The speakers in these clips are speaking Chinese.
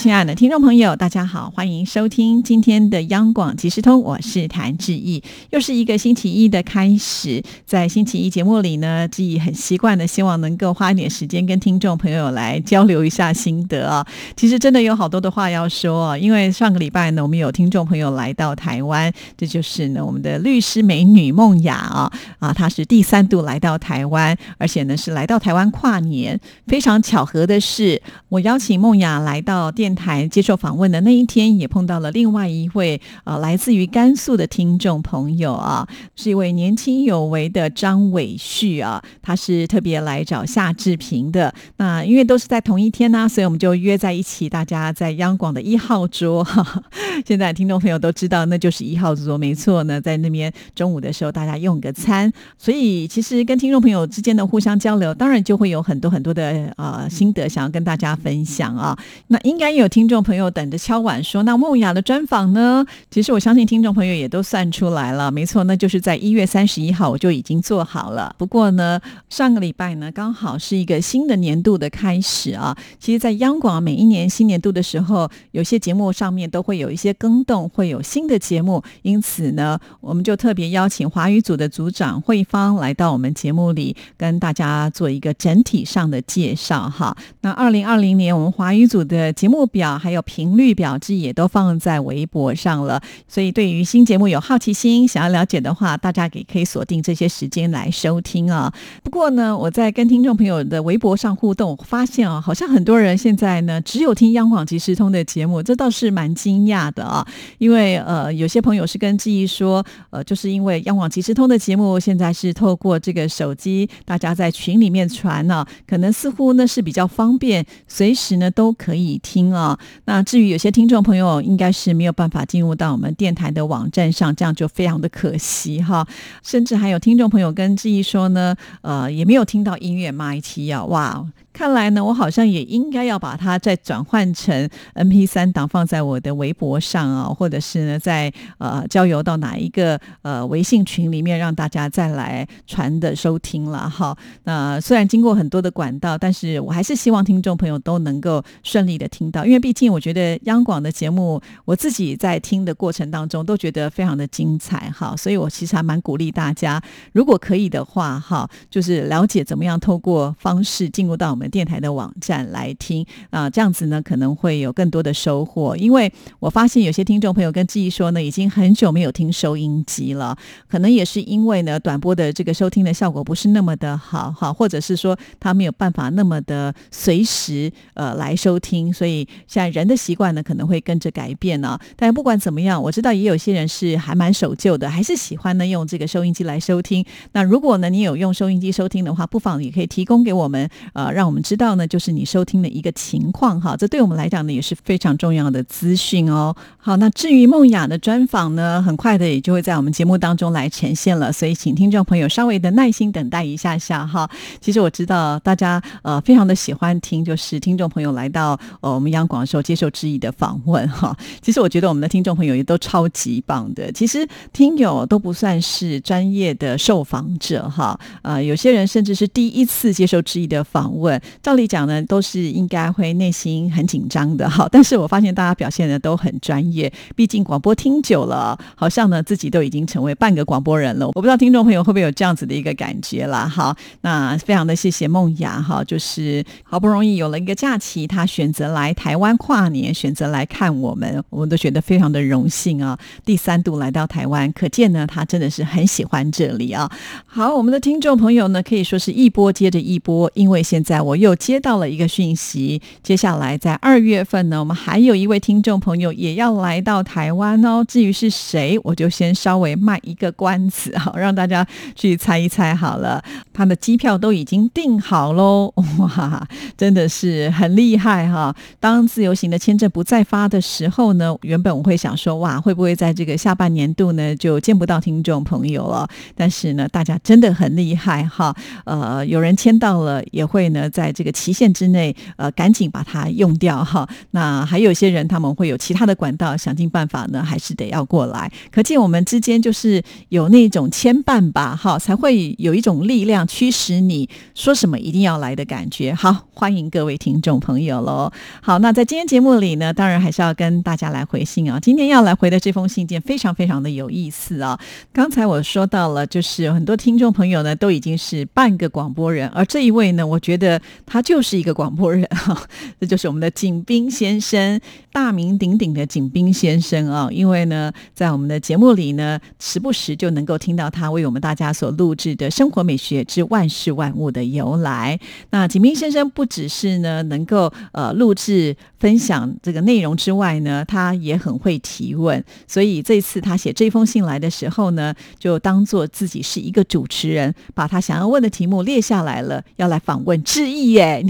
亲爱的听众朋友，大家好，欢迎收听今天的央广即时通，我是谭志毅。又是一个星期一的开始，在星期一节目里呢，志毅很习惯的，希望能够花一点时间跟听众朋友来交流一下心得啊。其实真的有好多的话要说，因为上个礼拜呢，我们有听众朋友来到台湾，这就是呢我们的律师美女梦雅啊啊，她是第三度来到台湾，而且呢是来到台湾跨年。非常巧合的是，我邀请梦雅来到电。电台接受访问的那一天，也碰到了另外一位呃来自于甘肃的听众朋友啊，是一位年轻有为的张伟旭啊，他是特别来找夏志平的。那因为都是在同一天呢，所以我们就约在一起，大家在央广的一号桌。现在听众朋友都知道，那就是一号桌，没错呢。在那边中午的时候，大家用个餐，所以其实跟听众朋友之间的互相交流，当然就会有很多很多的呃心得想要跟大家分享啊。那应该。有听众朋友等着敲碗说：“那梦雅的专访呢？”其实我相信听众朋友也都算出来了，没错，那就是在一月三十一号我就已经做好了。不过呢，上个礼拜呢刚好是一个新的年度的开始啊。其实，在央广每一年新年度的时候，有些节目上面都会有一些更动，会有新的节目。因此呢，我们就特别邀请华语组的组长慧芳来到我们节目里，跟大家做一个整体上的介绍哈。那二零二零年我们华语组的节目。表还有频率表记也都放在微博上了，所以对于新节目有好奇心想要了解的话，大家也可以锁定这些时间来收听啊。不过呢，我在跟听众朋友的微博上互动，发现啊，好像很多人现在呢只有听央广即时通的节目，这倒是蛮惊讶的啊。因为呃，有些朋友是跟记忆说，呃，就是因为央广即时通的节目现在是透过这个手机，大家在群里面传呢，可能似乎呢是比较方便，随时呢都可以听。啊，啊那至于有些听众朋友应该是没有办法进入到我们电台的网站上，这样就非常的可惜哈。甚至还有听众朋友跟志毅说呢，呃，也没有听到音乐麦 i 啊，哇。看来呢，我好像也应该要把它再转换成 M P 三档，放在我的微博上啊，或者是呢，在呃交由到哪一个呃微信群里面，让大家再来传的收听了哈。那虽然经过很多的管道，但是我还是希望听众朋友都能够顺利的听到，因为毕竟我觉得央广的节目，我自己在听的过程当中都觉得非常的精彩哈。所以我其实还蛮鼓励大家，如果可以的话哈，就是了解怎么样透过方式进入到我们。电台的网站来听啊，这样子呢可能会有更多的收获。因为我发现有些听众朋友跟志毅说呢，已经很久没有听收音机了，可能也是因为呢短波的这个收听的效果不是那么的好哈，或者是说他没有办法那么的随时呃来收听，所以现在人的习惯呢可能会跟着改变呢。但不管怎么样，我知道也有些人是还蛮守旧的，还是喜欢呢用这个收音机来收听。那如果呢你有用收音机收听的话，不妨也可以提供给我们呃，让我们。知道呢，就是你收听的一个情况哈，这对我们来讲呢也是非常重要的资讯哦。好，那至于梦雅的专访呢，很快的也就会在我们节目当中来呈现了，所以请听众朋友稍微的耐心等待一下下哈。其实我知道大家呃非常的喜欢听，就是听众朋友来到呃我们央广的时候接受质疑的访问哈。其实我觉得我们的听众朋友也都超级棒的。其实听友都不算是专业的受访者哈，呃有些人甚至是第一次接受质疑的访问。照理讲呢，都是应该会内心很紧张的哈。但是我发现大家表现的都很专业，毕竟广播听久了，好像呢自己都已经成为半个广播人了。我不知道听众朋友会不会有这样子的一个感觉啦。好，那非常的谢谢梦雅哈，就是好不容易有了一个假期，她选择来台湾跨年，选择来看我们，我们都觉得非常的荣幸啊。第三度来到台湾，可见呢她真的是很喜欢这里啊。好，我们的听众朋友呢可以说是一波接着一波，因为现在我。又接到了一个讯息，接下来在二月份呢，我们还有一位听众朋友也要来到台湾哦。至于是谁，我就先稍微卖一个关子，好让大家去猜一猜好了。他的机票都已经订好喽，哇，真的是很厉害哈！当自由行的签证不再发的时候呢，原本我会想说，哇，会不会在这个下半年度呢就见不到听众朋友了？但是呢，大家真的很厉害哈，呃，有人签到了，也会呢。在这个期限之内，呃，赶紧把它用掉哈。那还有一些人，他们会有其他的管道，想尽办法呢，还是得要过来。可见我们之间就是有那种牵绊吧，哈，才会有一种力量驱使你说什么一定要来的感觉。好，欢迎各位听众朋友喽。好，那在今天节目里呢，当然还是要跟大家来回信啊。今天要来回的这封信件非常非常的有意思啊。刚才我说到了，就是很多听众朋友呢都已经是半个广播人，而这一位呢，我觉得他就是一个广播人哈。这就是我们的景斌先生，大名鼎鼎的景斌先生啊。因为呢，在我们的节目里呢，时不时就能够听到他为我们大家所录制的《生活美学之万事万物的由来》。那景斌先生不只是呢能够呃录制分享这个内容之外呢，他也很会提问。所以这次他写这封信来的时候呢，就当做自己是一个主持人，把他想要问的题目列下来了，要来访问致耶，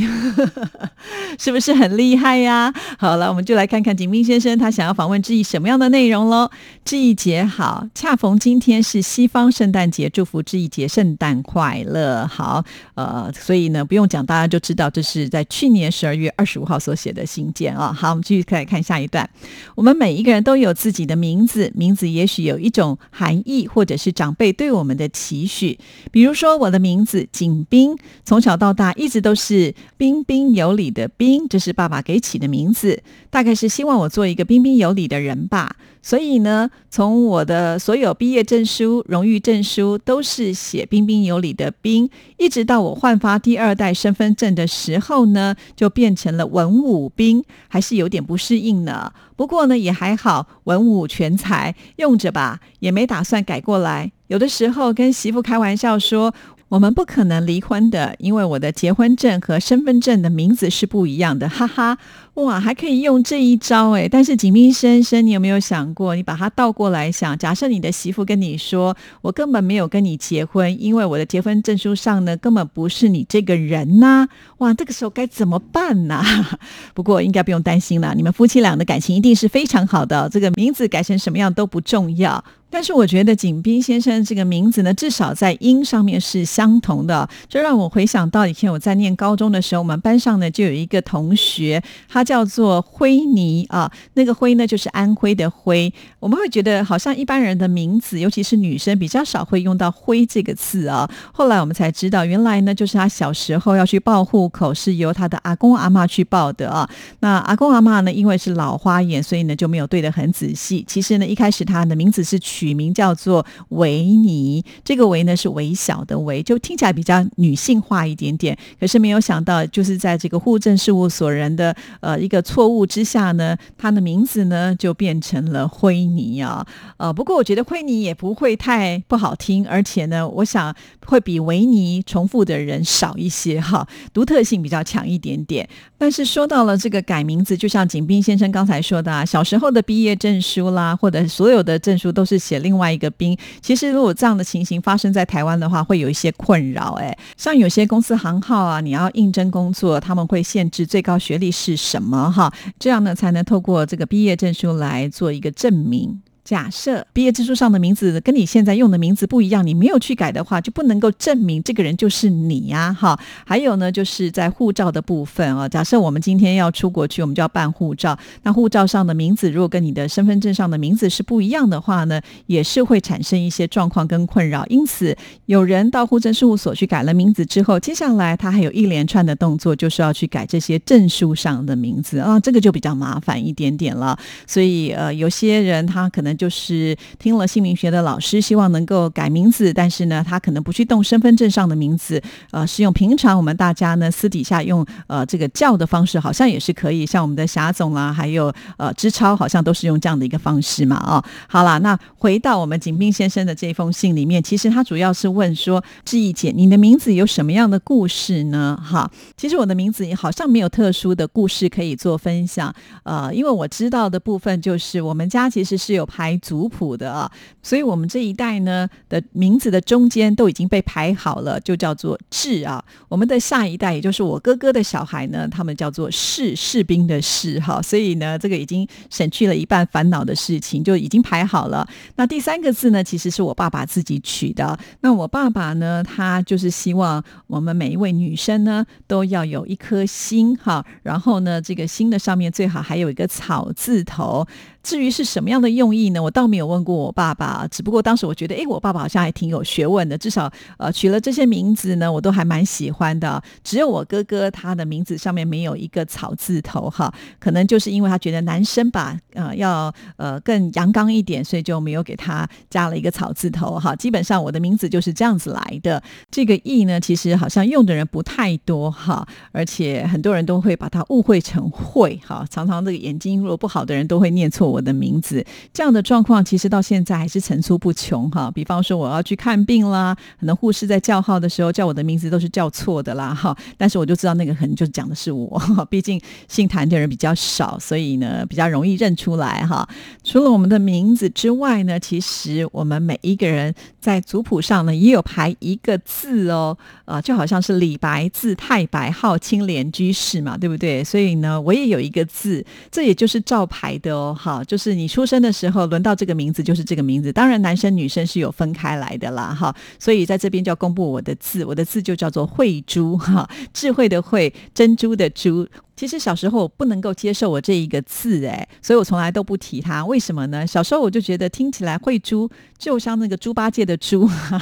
是不是很厉害呀？好了，我们就来看看景斌先生他想要访问致意什么样的内容喽。致意节好，恰逢今天是西方圣诞节，祝福致意节圣诞快乐。好，呃，所以呢不用讲，大家就知道这是在去年十二月二十五号所写的信件啊。好，我们继续来看下一段。我们每一个人都有自己的名字，名字也许有一种含义，或者是长辈对我们的期许。比如说，我的名字景斌，从小到大一直都是彬彬有礼的彬，这是爸爸给起的名字，大概是希望我做一个彬彬有礼的人吧。所以呢，从我的所有毕业证书、荣誉证书都是写彬彬有礼的彬，一直到我换发第二代身份证的时候呢，就变成了文武兵，还是有点不适应呢。不过呢，也还好，文武全才用着吧，也没打算改过来。有的时候跟媳妇开玩笑说。我们不可能离婚的，因为我的结婚证和身份证的名字是不一样的，哈哈！哇，还可以用这一招诶。但是景斌先生，你有没有想过，你把它倒过来想？假设你的媳妇跟你说：“我根本没有跟你结婚，因为我的结婚证书上呢，根本不是你这个人呐！”哇，这个时候该怎么办呢？不过应该不用担心了，你们夫妻俩的感情一定是非常好的。这个名字改成什么样都不重要。但是我觉得景斌先生这个名字呢，至少在音上面是相同的，这让我回想到以前我在念高中的时候，我们班上呢就有一个同学，他叫做灰泥啊，那个灰呢就是安徽的灰。我们会觉得好像一般人的名字，尤其是女生比较少会用到“灰”这个字啊。后来我们才知道，原来呢就是他小时候要去报户口，是由他的阿公阿妈去报的啊。那阿公阿妈呢，因为是老花眼，所以呢就没有对得很仔细。其实呢一开始他的名字是取。名叫做维尼，这个维呢是微小的维，就听起来比较女性化一点点。可是没有想到，就是在这个户政事务所人的呃呃一个错误之下呢，他的名字呢就变成了灰泥啊。呃，不过我觉得灰泥也不会太不好听，而且呢，我想会比维尼重复的人少一些哈，独特性比较强一点点。但是说到了这个改名字，就像景斌先生刚才说的，啊，小时候的毕业证书啦，或者所有的证书都是写另外一个兵。其实如果这样的情形发生在台湾的话，会有一些困扰。哎，像有些公司行号啊，你要应征工作，他们会限制最高学历是什什么哈，这样呢才能透过这个毕业证书来做一个证明。假设毕业证书上的名字跟你现在用的名字不一样，你没有去改的话，就不能够证明这个人就是你呀，哈。还有呢，就是在护照的部分啊。假设我们今天要出国去，我们就要办护照。那护照上的名字如果跟你的身份证上的名字是不一样的话呢，也是会产生一些状况跟困扰。因此，有人到户政事务所去改了名字之后，接下来他还有一连串的动作，就是要去改这些证书上的名字啊，这个就比较麻烦一点点了。所以，呃，有些人他可能。就是听了姓名学的老师，希望能够改名字，但是呢，他可能不去动身份证上的名字，呃，是用平常我们大家呢私底下用呃这个叫的方式，好像也是可以。像我们的霞总啦，还有呃支超，好像都是用这样的一个方式嘛。哦，好了，那回到我们景斌先生的这封信里面，其实他主要是问说：志毅姐，你的名字有什么样的故事呢？哈，其实我的名字也好像没有特殊的故事可以做分享。呃，因为我知道的部分就是我们家其实是有拍。排族谱的啊，所以我们这一代呢的名字的中间都已经被排好了，就叫做志啊。我们的下一代，也就是我哥哥的小孩呢，他们叫做士士兵的士哈，所以呢，这个已经省去了一半烦恼的事情，就已经排好了。那第三个字呢，其实是我爸爸自己取的。那我爸爸呢，他就是希望我们每一位女生呢，都要有一颗心哈，然后呢，这个心的上面最好还有一个草字头。至于是什么样的用意呢？我倒没有问过我爸爸，只不过当时我觉得，哎，我爸爸好像还挺有学问的，至少呃取了这些名字呢，我都还蛮喜欢的。只有我哥哥他的名字上面没有一个草字头哈，可能就是因为他觉得男生吧，呃，要呃更阳刚一点，所以就没有给他加了一个草字头哈。基本上我的名字就是这样子来的。这个“意”呢，其实好像用的人不太多哈，而且很多人都会把它误会成“会”哈，常常这个眼睛如果不好的人都会念错我。的名字这样的状况，其实到现在还是层出不穷哈。比方说，我要去看病啦，可能护士在叫号的时候叫我的名字都是叫错的啦哈。但是我就知道那个可能就讲的是我，毕竟姓谭的人比较少，所以呢比较容易认出来哈。除了我们的名字之外呢，其实我们每一个人在族谱上呢也有排一个字哦，啊，就好像是李白字太白，号青莲居士嘛，对不对？所以呢，我也有一个字，这也就是照排的哦，哈。就是你出生的时候轮到这个名字就是这个名字，当然男生女生是有分开来的啦，哈。所以在这边就要公布我的字，我的字就叫做慧珠，哈，智慧的慧，珍珠的珠。其实小时候我不能够接受我这一个字，哎，所以我从来都不提它。为什么呢？小时候我就觉得听起来慧珠就像那个猪八戒的猪。哈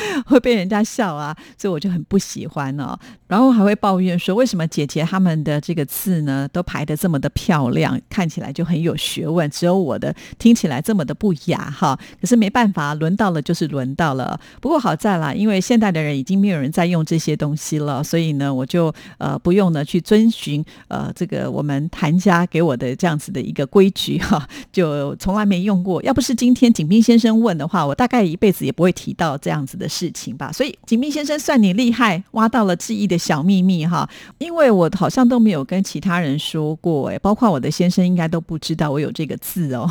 会被人家笑啊，所以我就很不喜欢哦。然后还会抱怨说，为什么姐姐他们的这个字呢，都排的这么的漂亮，看起来就很有学问，只有我的听起来这么的不雅哈。可是没办法，轮到了就是轮到了。不过好在啦，因为现代的人已经没有人在用这些东西了，所以呢，我就呃不用呢去遵循呃这个我们谭家给我的这样子的一个规矩哈，就从来没用过。要不是今天景斌先生问的话，我大概一辈子也不会提到这样子。的事情吧，所以景斌先生算你厉害，挖到了记忆的小秘密哈。因为我好像都没有跟其他人说过，哎，包括我的先生应该都不知道我有这个字哦。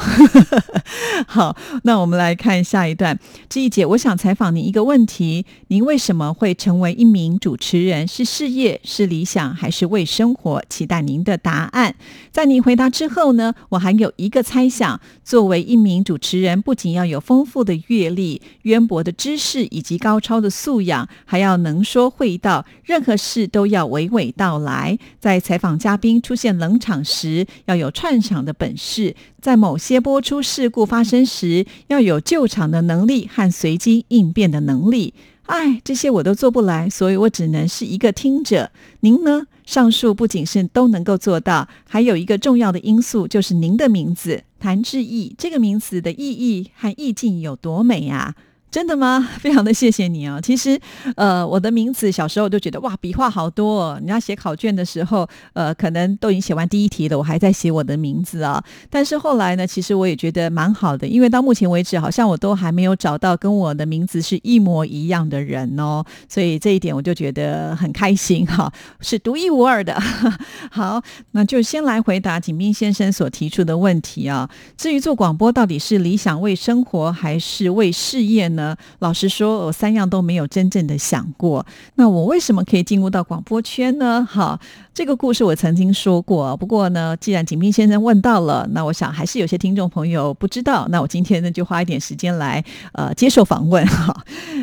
好，那我们来看下一段。志毅姐，我想采访您一个问题：您为什么会成为一名主持人？是事业，是理想，还是为生活？期待您的答案。在您回答之后呢，我还有一个猜想：作为一名主持人，不仅要有丰富的阅历、渊博的知识以以及高超的素养，还要能说会道，任何事都要娓娓道来。在采访嘉宾出现冷场时，要有串场的本事；在某些播出事故发生时，要有救场的能力和随机应变的能力。哎，这些我都做不来，所以我只能是一个听者。您呢？上述不仅是都能够做到，还有一个重要的因素，就是您的名字谭志毅这个名字的意义和意境有多美啊！真的吗？非常的谢谢你啊！其实，呃，我的名字小时候就觉得哇，笔画好多。哦。你要写考卷的时候，呃，可能都已经写完第一题了，我还在写我的名字啊。但是后来呢，其实我也觉得蛮好的，因为到目前为止，好像我都还没有找到跟我的名字是一模一样的人哦。所以这一点我就觉得很开心哈，是独一无二的。好，那就先来回答景斌先生所提出的问题啊。至于做广播到底是理想为生活还是为事业呢？老实说，我三样都没有真正的想过。那我为什么可以进入到广播圈呢？哈。这个故事我曾经说过，不过呢，既然景斌先生问到了，那我想还是有些听众朋友不知道。那我今天呢，就花一点时间来呃接受访问哈。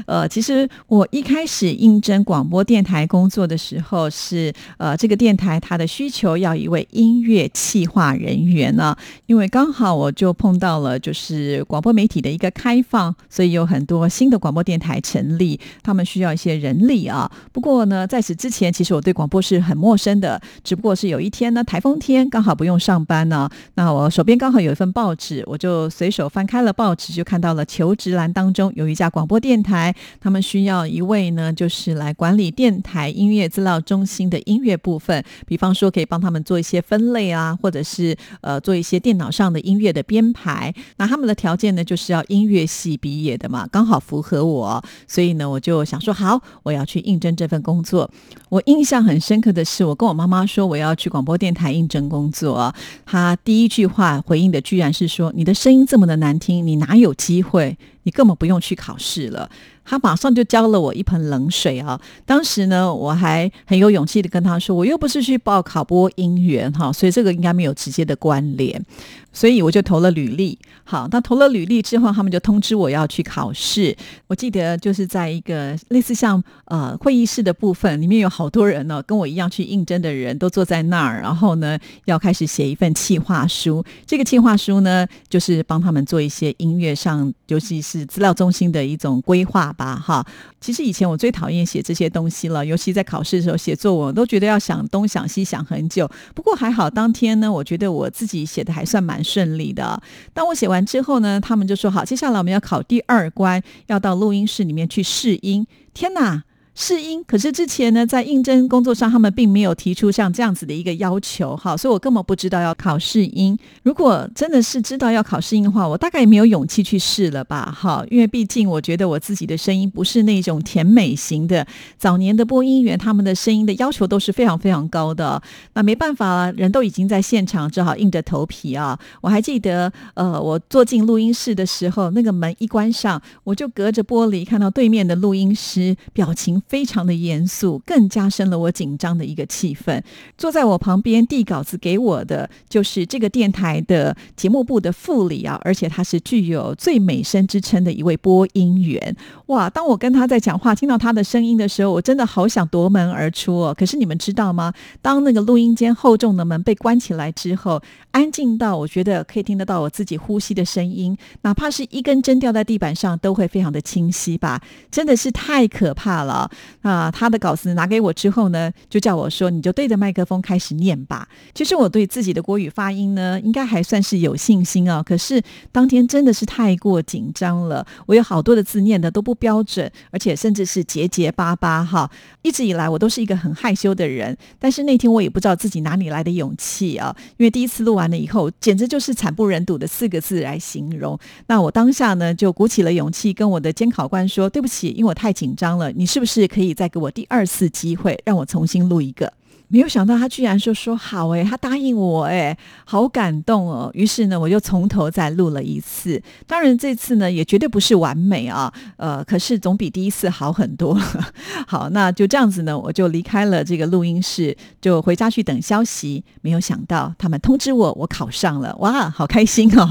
呃，其实我一开始应征广播电台工作的时候，是呃这个电台它的需求要一位音乐企划人员呢，因为刚好我就碰到了就是广播媒体的一个开放，所以有很多新的广播电台成立，他们需要一些人力啊。不过呢，在此之前，其实我对广播是很陌生。的，只不过是有一天呢，台风天刚好不用上班呢，那我手边刚好有一份报纸，我就随手翻开了报纸，就看到了求职栏当中有一家广播电台，他们需要一位呢，就是来管理电台音乐资料中心的音乐部分，比方说可以帮他们做一些分类啊，或者是呃做一些电脑上的音乐的编排。那他们的条件呢，就是要音乐系毕业的嘛，刚好符合我，所以呢，我就想说好，我要去应征这份工作。我印象很深刻的是，我跟我妈妈说我要去广播电台应征工作，她第一句话回应的居然是说：“你的声音这么的难听，你哪有机会？你根本不用去考试了。”他马上就浇了我一盆冷水啊！当时呢，我还很有勇气的跟他说：“我又不是去报考播音员哈，所以这个应该没有直接的关联。”所以我就投了履历。好，那投了履历之后，他们就通知我要去考试。我记得就是在一个类似像呃会议室的部分，里面有好多人呢，跟我一样去应征的人都坐在那儿，然后呢要开始写一份企划书。这个企划书呢，就是帮他们做一些音乐上，尤其是资料中心的一种规划吧。哈，其实以前我最讨厌写这些东西了，尤其在考试的时候写作文，都觉得要想东想西想很久。不过还好，当天呢，我觉得我自己写的还算蛮。顺利的。当我写完之后呢，他们就说好，接下来我们要考第二关，要到录音室里面去试音。天哪！试音，可是之前呢，在应征工作上，他们并没有提出像这样子的一个要求，哈，所以我根本不知道要考试音。如果真的是知道要考试音的话，我大概也没有勇气去试了吧，哈，因为毕竟我觉得我自己的声音不是那种甜美型的。早年的播音员，他们的声音的要求都是非常非常高的，那没办法，人都已经在现场，只好硬着头皮啊。我还记得，呃，我坐进录音室的时候，那个门一关上，我就隔着玻璃看到对面的录音师表情。非常的严肃，更加深了我紧张的一个气氛。坐在我旁边递稿子给我的，就是这个电台的节目部的副理啊，而且他是具有最美声之称的一位播音员。哇！当我跟他在讲话，听到他的声音的时候，我真的好想夺门而出哦。可是你们知道吗？当那个录音间厚重的门被关起来之后，安静到我觉得可以听得到我自己呼吸的声音，哪怕是一根针掉在地板上，都会非常的清晰吧？真的是太可怕了。啊，他的稿子拿给我之后呢，就叫我说，你就对着麦克风开始念吧。其实我对自己的国语发音呢，应该还算是有信心啊。可是当天真的是太过紧张了，我有好多的字念的都不标准，而且甚至是结结巴巴哈。一直以来我都是一个很害羞的人，但是那天我也不知道自己哪里来的勇气啊，因为第一次录完了以后，简直就是惨不忍睹的四个字来形容。那我当下呢，就鼓起了勇气，跟我的监考官说：“对不起，因为我太紧张了，你是不是？”可以再给我第二次机会，让我重新录一个。没有想到他居然说说好哎，他答应我哎，好感动哦。于是呢，我就从头再录了一次。当然这次呢也绝对不是完美啊，呃，可是总比第一次好很多。好，那就这样子呢，我就离开了这个录音室，就回家去等消息。没有想到他们通知我，我考上了，哇，好开心哦！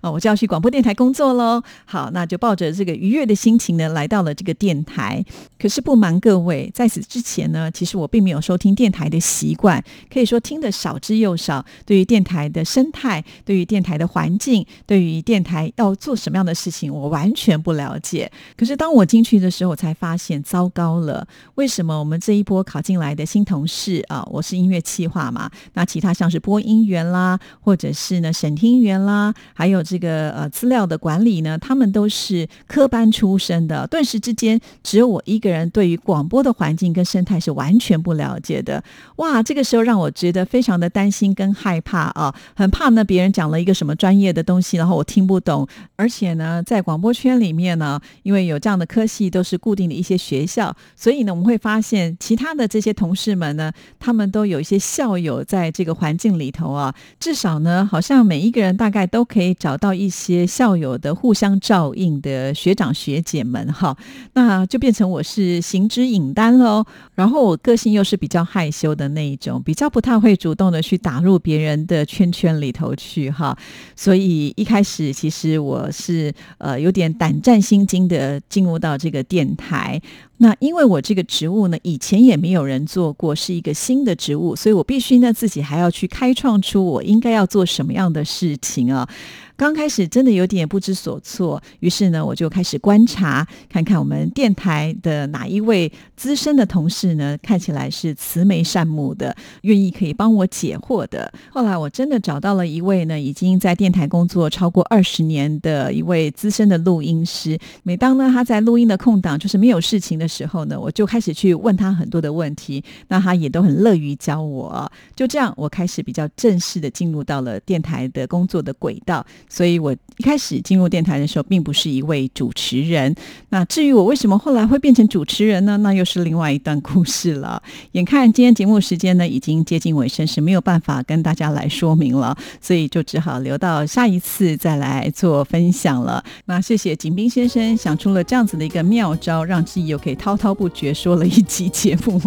啊，我就要去广播电台工作喽。好，那就抱着这个愉悦的心情呢，来到了这个电台。可是不瞒各位，在此之前呢，其实我并没有收听电台的。习惯可以说听得少之又少。对于电台的生态，对于电台的环境，对于电台要做什么样的事情，我完全不了解。可是当我进去的时候，我才发现糟糕了。为什么我们这一波考进来的新同事啊，我是音乐企划嘛，那其他像是播音员啦，或者是呢审听员啦，还有这个呃资料的管理呢，他们都是科班出身的。顿时之间，只有我一个人对于广播的环境跟生态是完全不了解的。哇，这个时候让我觉得非常的担心跟害怕啊，很怕呢别人讲了一个什么专业的东西，然后我听不懂。而且呢，在广播圈里面呢，因为有这样的科系都是固定的一些学校，所以呢，我们会发现其他的这些同事们呢，他们都有一些校友在这个环境里头啊，至少呢，好像每一个人大概都可以找到一些校友的互相照应的学长学姐们哈，那就变成我是行之引单喽。然后我个性又是比较害羞的那一种比较不太会主动的去打入别人的圈圈里头去哈，所以一开始其实我是呃有点胆战心惊的进入到这个电台。那因为我这个职务呢，以前也没有人做过，是一个新的职务，所以我必须呢自己还要去开创出我应该要做什么样的事情啊。刚开始真的有点不知所措，于是呢，我就开始观察，看看我们电台的哪一位资深的同事呢，看起来是慈眉善目的，愿意可以帮我解惑的。后来我真的找到了一位呢，已经在电台工作超过二十年的一位资深的录音师。每当呢他在录音的空档，就是没有事情的时候呢，我就开始去问他很多的问题，那他也都很乐于教我。就这样，我开始比较正式的进入到了电台的工作的轨道。所以我一开始进入电台的时候，并不是一位主持人。那至于我为什么后来会变成主持人呢？那又是另外一段故事了。眼看今天节目时间呢已经接近尾声，是没有办法跟大家来说明了，所以就只好留到下一次再来做分享了。那谢谢景斌先生想出了这样子的一个妙招，让自己又可以滔滔不绝说了一集节目。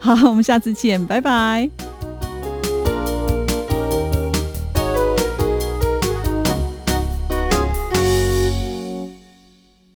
好，我们下次见，拜拜。